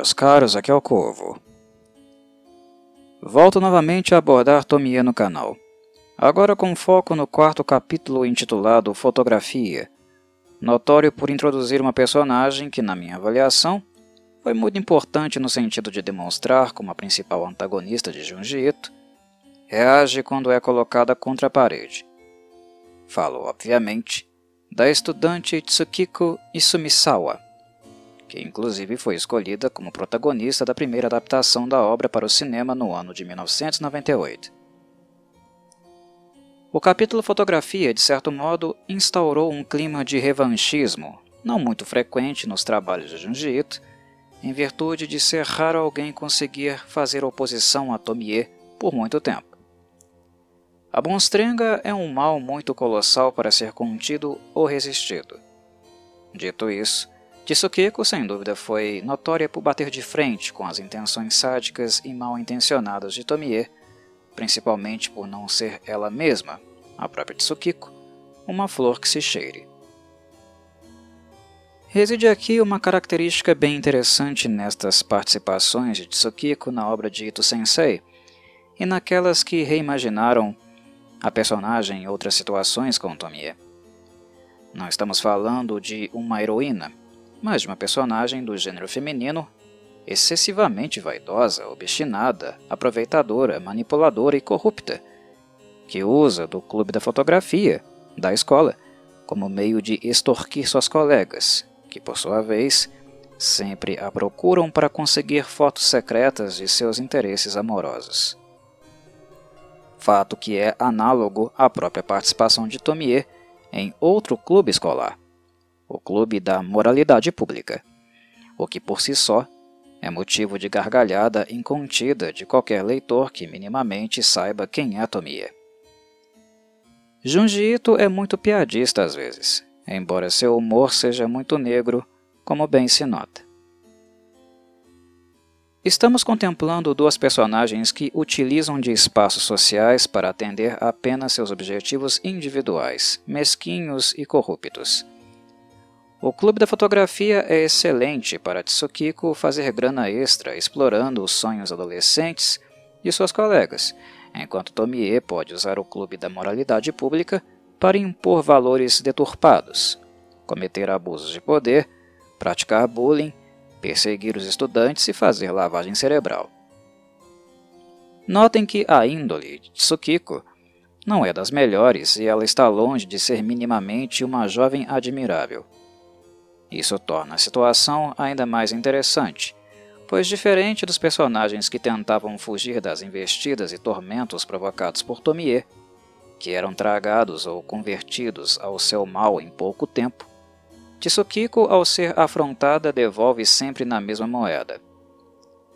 meus caros, aqui é o Corvo. Volto novamente a abordar Tomie no canal, agora com foco no quarto capítulo intitulado Fotografia, notório por introduzir uma personagem que, na minha avaliação, foi muito importante no sentido de demonstrar como a principal antagonista de Junji Ito reage quando é colocada contra a parede. Falo, obviamente, da estudante Tsukiko Isumisawa, que inclusive foi escolhida como protagonista da primeira adaptação da obra para o cinema no ano de 1998. O capítulo Fotografia, de certo modo, instaurou um clima de revanchismo, não muito frequente nos trabalhos de Junji em virtude de ser raro alguém conseguir fazer oposição a Tomie por muito tempo. A monstrenga é um mal muito colossal para ser contido ou resistido. Dito isso, Tsukiko sem dúvida foi notória por bater de frente com as intenções sádicas e mal intencionadas de Tomie, principalmente por não ser ela mesma, a própria Tsukiko, uma flor que se cheire. Reside aqui uma característica bem interessante nestas participações de Tsukiko na obra de Ito Sensei, e naquelas que reimaginaram a personagem em outras situações com Tomie. Não estamos falando de uma heroína, mas de uma personagem do gênero feminino excessivamente vaidosa, obstinada, aproveitadora, manipuladora e corrupta, que usa do clube da fotografia, da escola, como meio de extorquir suas colegas, que por sua vez sempre a procuram para conseguir fotos secretas de seus interesses amorosos. Fato que é análogo à própria participação de Tomie em outro clube escolar, o Clube da Moralidade Pública, o que por si só é motivo de gargalhada incontida de qualquer leitor que minimamente saiba quem é Tomie. Junji Ito é muito piadista às vezes, embora seu humor seja muito negro, como bem se nota. Estamos contemplando duas personagens que utilizam de espaços sociais para atender apenas seus objetivos individuais, mesquinhos e corruptos. O clube da fotografia é excelente para Tsukiko fazer grana extra explorando os sonhos adolescentes de suas colegas, enquanto Tomie pode usar o clube da moralidade pública para impor valores deturpados, cometer abusos de poder, praticar bullying, perseguir os estudantes e fazer lavagem cerebral. Notem que a índole de Tsukiko não é das melhores e ela está longe de ser minimamente uma jovem admirável. Isso torna a situação ainda mais interessante, pois, diferente dos personagens que tentavam fugir das investidas e tormentos provocados por Tomie, que eram tragados ou convertidos ao seu mal em pouco tempo, Tsukiko, ao ser afrontada, devolve sempre na mesma moeda.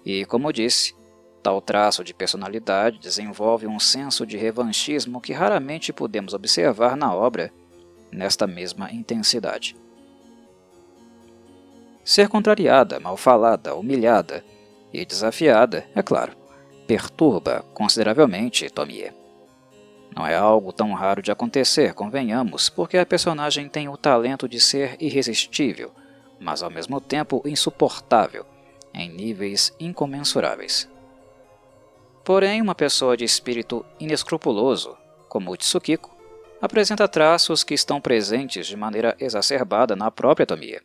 E, como disse, tal traço de personalidade desenvolve um senso de revanchismo que raramente podemos observar na obra nesta mesma intensidade. Ser contrariada, mal falada, humilhada e desafiada, é claro, perturba consideravelmente Tomie. Não é algo tão raro de acontecer, convenhamos, porque a personagem tem o talento de ser irresistível, mas ao mesmo tempo insuportável, em níveis incomensuráveis. Porém, uma pessoa de espírito inescrupuloso, como o Tsukiko, apresenta traços que estão presentes de maneira exacerbada na própria Tomie.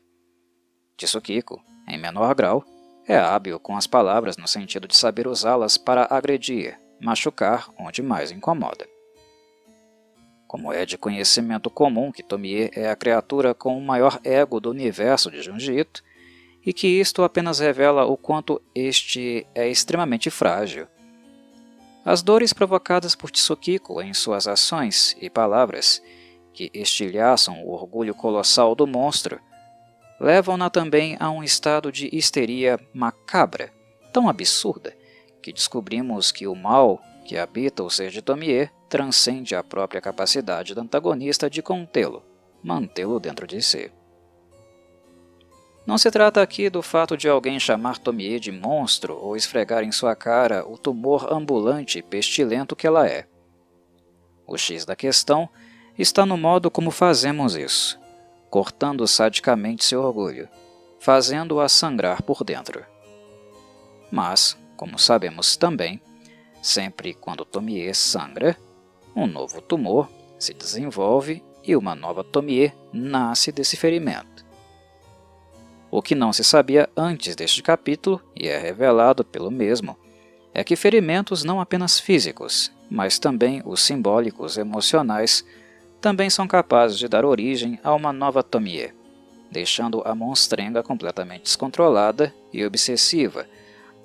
Tsukiko, em menor grau, é hábil com as palavras no sentido de saber usá-las para agredir, machucar onde mais incomoda. Como é de conhecimento comum que Tomie é a criatura com o maior ego do universo de Junji Ito, e que isto apenas revela o quanto este é extremamente frágil. As dores provocadas por Tsukiko em suas ações e palavras, que estilhaçam o orgulho colossal do monstro, levam-na também a um estado de histeria macabra, tão absurda, que descobrimos que o mal que habita o ser de Tomie transcende a própria capacidade do antagonista de contê-lo, mantê-lo dentro de si. Não se trata aqui do fato de alguém chamar Tomie de monstro ou esfregar em sua cara o tumor ambulante e pestilento que ela é. O X da questão está no modo como fazemos isso cortando sadicamente seu orgulho, fazendo-a sangrar por dentro. mas, como sabemos também, sempre quando Tomie sangra, um novo tumor se desenvolve e uma nova Tomie nasce desse ferimento. O que não se sabia antes deste capítulo, e é revelado pelo mesmo, é que ferimentos não apenas físicos, mas também os simbólicos emocionais, também são capazes de dar origem a uma nova Tomie, deixando a monstrenga completamente descontrolada e obsessiva,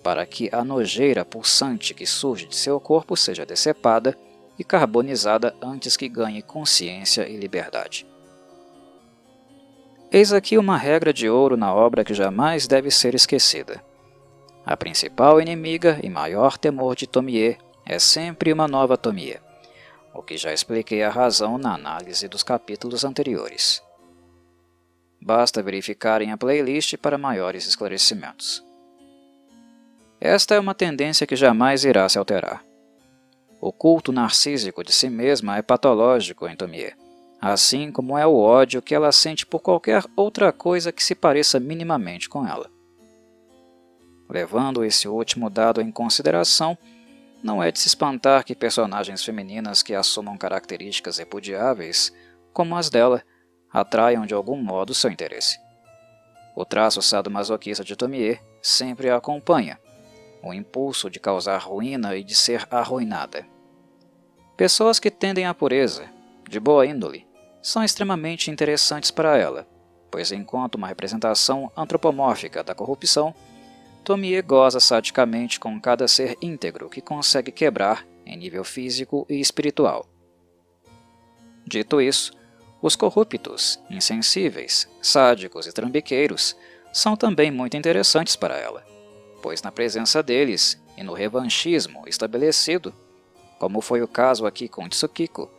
para que a nojeira pulsante que surge de seu corpo seja decepada e carbonizada antes que ganhe consciência e liberdade. Eis aqui uma regra de ouro na obra que jamais deve ser esquecida. A principal inimiga e maior temor de Tomie é sempre uma nova Tomie, o que já expliquei a razão na análise dos capítulos anteriores. Basta verificarem a playlist para maiores esclarecimentos. Esta é uma tendência que jamais irá se alterar. O culto narcísico de si mesma é patológico em Tomie, assim como é o ódio que ela sente por qualquer outra coisa que se pareça minimamente com ela. Levando esse último dado em consideração, não é de se espantar que personagens femininas que assumam características repudiáveis, como as dela, atraiam de algum modo seu interesse. O traço sadomasoquista de Tomie sempre a acompanha, o impulso de causar ruína e de ser arruinada. Pessoas que tendem à pureza, de boa índole, são extremamente interessantes para ela, pois enquanto uma representação antropomórfica da corrupção, Tomie goza sadicamente com cada ser íntegro que consegue quebrar em nível físico e espiritual. Dito isso, os corruptos, insensíveis, sádicos e trambiqueiros são também muito interessantes para ela, pois na presença deles e no revanchismo estabelecido, como foi o caso aqui com Tsukiko,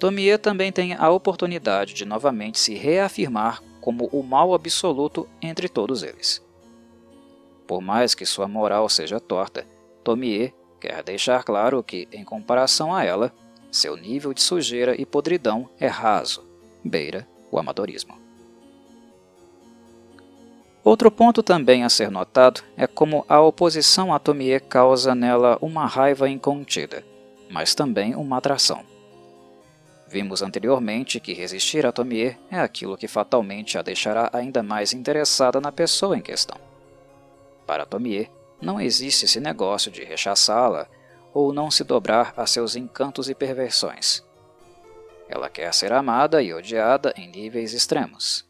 Tomie também tem a oportunidade de novamente se reafirmar como o mal absoluto entre todos eles. Por mais que sua moral seja torta, Tomie quer deixar claro que, em comparação a ela, seu nível de sujeira e podridão é raso, beira o amadorismo. Outro ponto também a ser notado é como a oposição a Tomie causa nela uma raiva incontida, mas também uma atração. Vimos anteriormente que resistir a Tomie é aquilo que fatalmente a deixará ainda mais interessada na pessoa em questão. Para Tomie, não existe esse negócio de rechaçá-la ou não se dobrar a seus encantos e perversões. Ela quer ser amada e odiada em níveis extremos.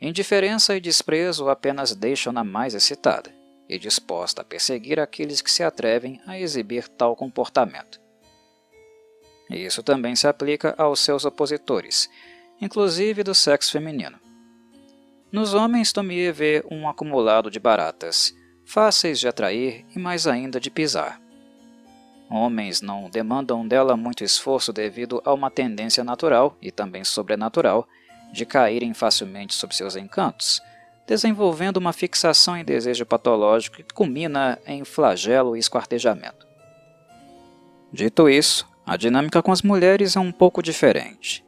Indiferença e desprezo apenas deixam-na mais excitada e disposta a perseguir aqueles que se atrevem a exibir tal comportamento. Isso também se aplica aos seus opositores, inclusive do sexo feminino. Nos homens, Tomie vê um acumulado de baratas, fáceis de atrair e mais ainda de pisar. Homens não demandam dela muito esforço devido a uma tendência natural e também sobrenatural de caírem facilmente sob seus encantos, desenvolvendo uma fixação em desejo patológico que culmina em flagelo e esquartejamento. Dito isso, a dinâmica com as mulheres é um pouco diferente.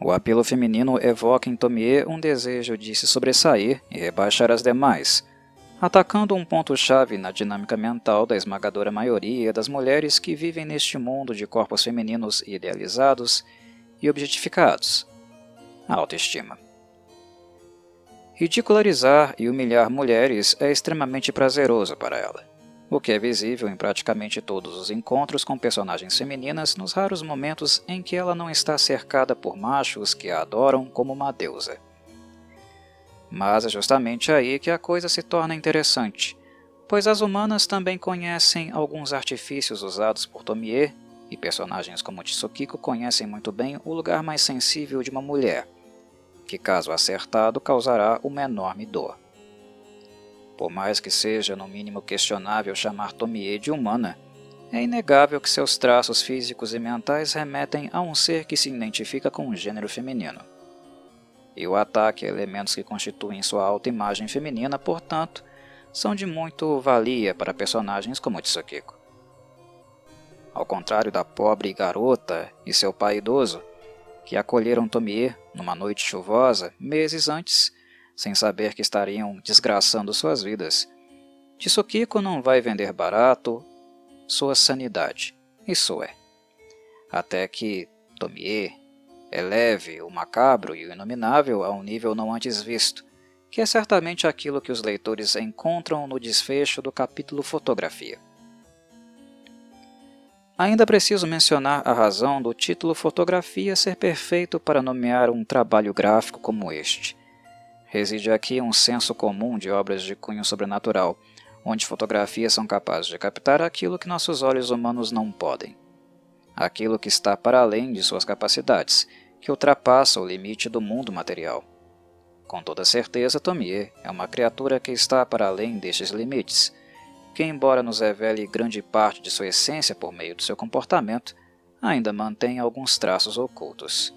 O apelo feminino evoca em Tomie um desejo de se sobressair e rebaixar as demais, atacando um ponto-chave na dinâmica mental da esmagadora maioria das mulheres que vivem neste mundo de corpos femininos idealizados e objetificados. A autoestima. Ridicularizar e humilhar mulheres é extremamente prazeroso para ela, o que é visível em praticamente todos os encontros com personagens femininas nos raros momentos em que ela não está cercada por machos que a adoram como uma deusa. Mas é justamente aí que a coisa se torna interessante, pois as humanas também conhecem alguns artifícios usados por Tomie, e personagens como Tsukiko conhecem muito bem o lugar mais sensível de uma mulher, que, caso acertado, causará uma enorme dor. Por mais que seja no mínimo questionável chamar Tomie de humana, é inegável que seus traços físicos e mentais remetem a um ser que se identifica com o gênero feminino. E o ataque a elementos que constituem sua autoimagem feminina, portanto, são de muito valia para personagens como Tsukiko. Ao contrário da pobre garota e seu pai idoso, que acolheram Tomie numa noite chuvosa meses antes, sem saber que estariam desgraçando suas vidas. Tsukiko não vai vender barato sua sanidade. Isso é. Até que Tomie eleve o macabro e o inominável a um nível não antes visto, que é certamente aquilo que os leitores encontram no desfecho do capítulo Fotografia. Ainda preciso mencionar a razão do título Fotografia ser perfeito para nomear um trabalho gráfico como este. Reside aqui um senso comum de obras de cunho sobrenatural, onde fotografias são capazes de captar aquilo que nossos olhos humanos não podem. Aquilo que está para além de suas capacidades, que ultrapassa o limite do mundo material. Com toda certeza, Tomie é uma criatura que está para além destes limites, que, embora nos revele grande parte de sua essência por meio do seu comportamento, ainda mantém alguns traços ocultos.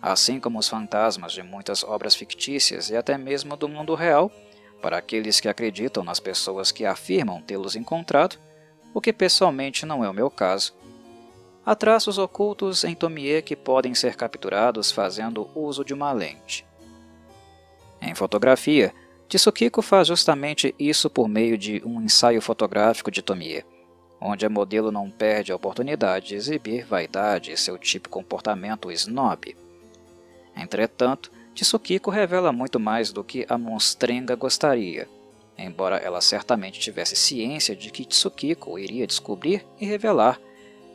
Assim como os fantasmas de muitas obras fictícias e até mesmo do mundo real, para aqueles que acreditam nas pessoas que afirmam tê-los encontrado, o que pessoalmente não é o meu caso, há traços ocultos em Tomie que podem ser capturados fazendo uso de uma lente. Em fotografia, Tsukiko faz justamente isso por meio de um ensaio fotográfico de Tomie, onde a modelo não perde a oportunidade de exibir vaidade e seu tipo comportamento snob. Entretanto, Tsukiko revela muito mais do que a monstrenga gostaria, embora ela certamente tivesse ciência de que Tsukiko iria descobrir e revelar,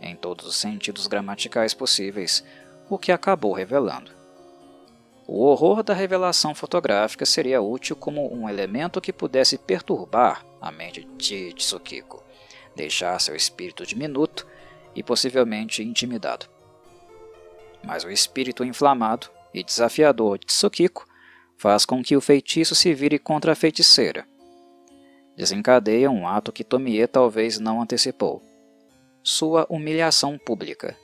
em todos os sentidos gramaticais possíveis, o que acabou revelando. O horror da revelação fotográfica seria útil como um elemento que pudesse perturbar a mente de Tsukiko, deixar seu espírito diminuto e possivelmente intimidado. Mas o espírito inflamado e desafiador de Tsukiko faz com que o feitiço se vire contra a feiticeira. Desencadeia um ato que Tomie talvez não antecipou. Sua humilhação pública,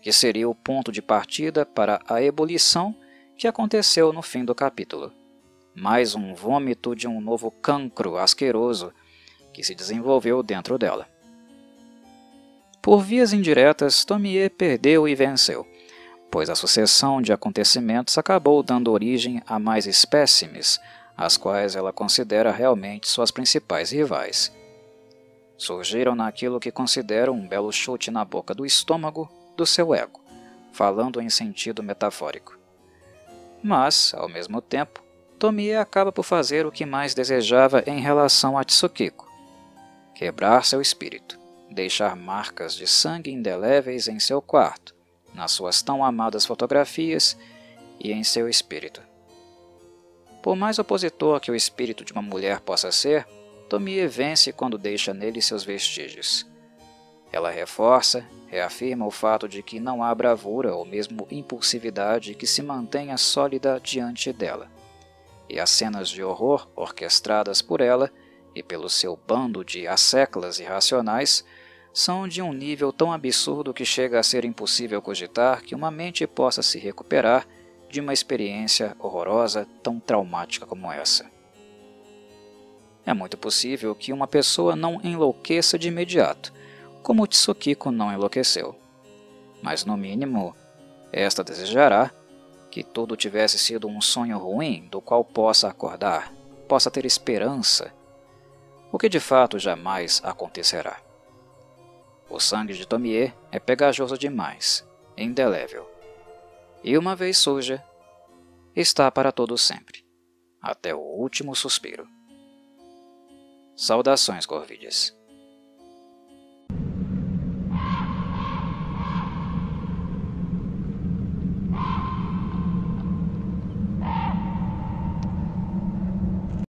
que seria o ponto de partida para a ebulição que aconteceu no fim do capítulo. Mais um vômito de um novo cancro asqueroso que se desenvolveu dentro dela. Por vias indiretas, Tomie perdeu e venceu, pois a sucessão de acontecimentos acabou dando origem a mais espécimes, as quais ela considera realmente suas principais rivais. Surgiram naquilo que considera um belo chute na boca do estômago do seu ego, falando em sentido metafórico. Mas, ao mesmo tempo, Tomie acaba por fazer o que mais desejava em relação a Tsukiko: quebrar seu espírito, deixar marcas de sangue indeléveis em seu quarto, nas suas tão amadas fotografias e em seu espírito. Por mais opositor que o espírito de uma mulher possa ser, Tomie vence quando deixa nele seus vestígios. Ela reforça, reafirma o fato de que não há bravura ou mesmo impulsividade que se mantenha sólida diante dela. E as cenas de horror orquestradas por ela e pelo seu bando de asseclas irracionais são de um nível tão absurdo que chega a ser impossível cogitar que uma mente possa se recuperar de uma experiência horrorosa tão traumática como essa. É muito possível que uma pessoa não enlouqueça de imediato, como Tsukiko não enlouqueceu. Mas no mínimo, esta desejará que tudo tivesse sido um sonho ruim do qual possa acordar, possa ter esperança, o que de fato jamais acontecerá. O sangue de Tomie é pegajoso demais, indelével. E uma vez suja, está para todo sempre, até o último suspiro. Saudações, Corvides.